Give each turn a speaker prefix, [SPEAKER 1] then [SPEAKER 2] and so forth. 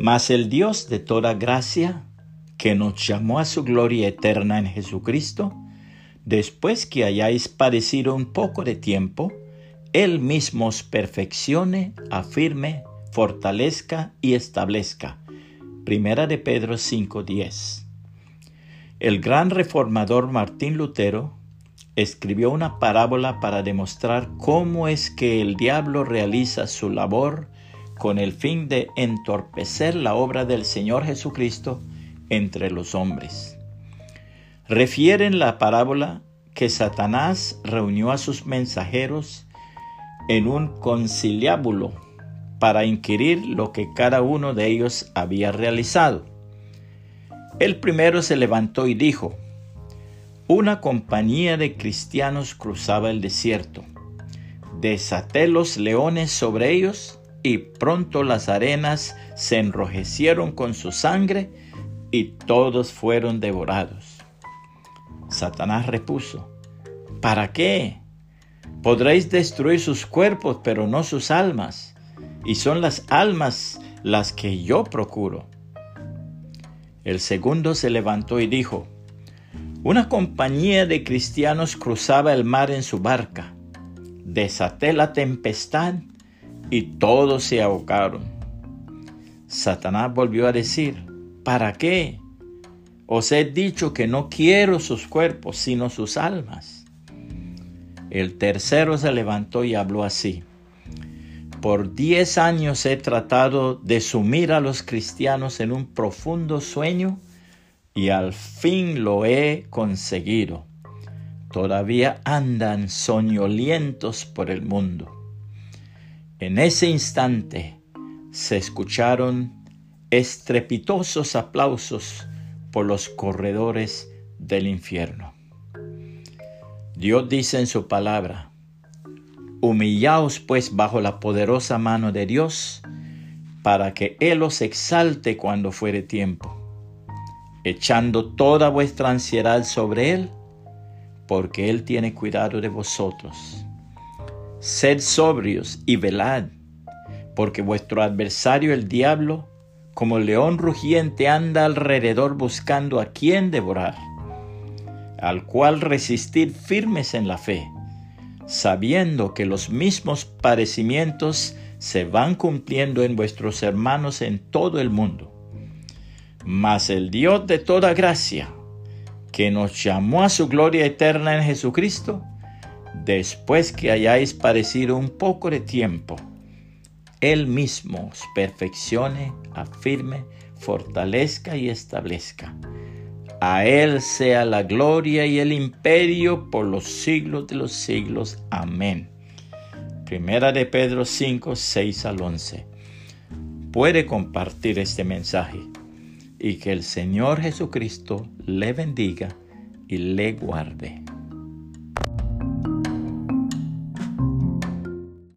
[SPEAKER 1] Mas el Dios de toda gracia, que nos llamó a su gloria eterna en Jesucristo, después que hayáis padecido un poco de tiempo, Él mismo os perfeccione, afirme, fortalezca y establezca. Primera de Pedro 5:10. El gran reformador Martín Lutero escribió una parábola para demostrar cómo es que el diablo realiza su labor con el fin de entorpecer la obra del Señor Jesucristo entre los hombres. Refieren la parábola que Satanás reunió a sus mensajeros en un conciliábulo para inquirir lo que cada uno de ellos había realizado. El primero se levantó y dijo, una compañía de cristianos cruzaba el desierto. Desaté los leones sobre ellos y pronto las arenas se enrojecieron con su sangre y todos fueron devorados. Satanás repuso, ¿para qué? Podréis destruir sus cuerpos, pero no sus almas, y son las almas las que yo procuro. El segundo se levantó y dijo, una compañía de cristianos cruzaba el mar en su barca. Desaté la tempestad y todos se ahogaron. Satanás volvió a decir, ¿para qué? Os he dicho que no quiero sus cuerpos, sino sus almas. El tercero se levantó y habló así. Por diez años he tratado de sumir a los cristianos en un profundo sueño y al fin lo he conseguido. Todavía andan soñolientos por el mundo. En ese instante se escucharon estrepitosos aplausos por los corredores del infierno. Dios dice en su palabra, Humillaos pues bajo la poderosa mano de Dios, para que Él os exalte cuando fuere tiempo, echando toda vuestra ansiedad sobre Él, porque Él tiene cuidado de vosotros. Sed sobrios y velad, porque vuestro adversario el diablo, como león rugiente, anda alrededor buscando a quien devorar, al cual resistir firmes en la fe, sabiendo que los mismos padecimientos se van cumpliendo en vuestros hermanos en todo el mundo. Mas el Dios de toda gracia, que nos llamó a su gloria eterna en Jesucristo, después que hayáis padecido un poco de tiempo, Él mismo os perfeccione, afirme, fortalezca y establezca. A Él sea la gloria y el imperio por los siglos de los siglos. Amén. Primera de Pedro 5, 6 al 11. Puede compartir este mensaje y que el Señor Jesucristo le bendiga y le guarde.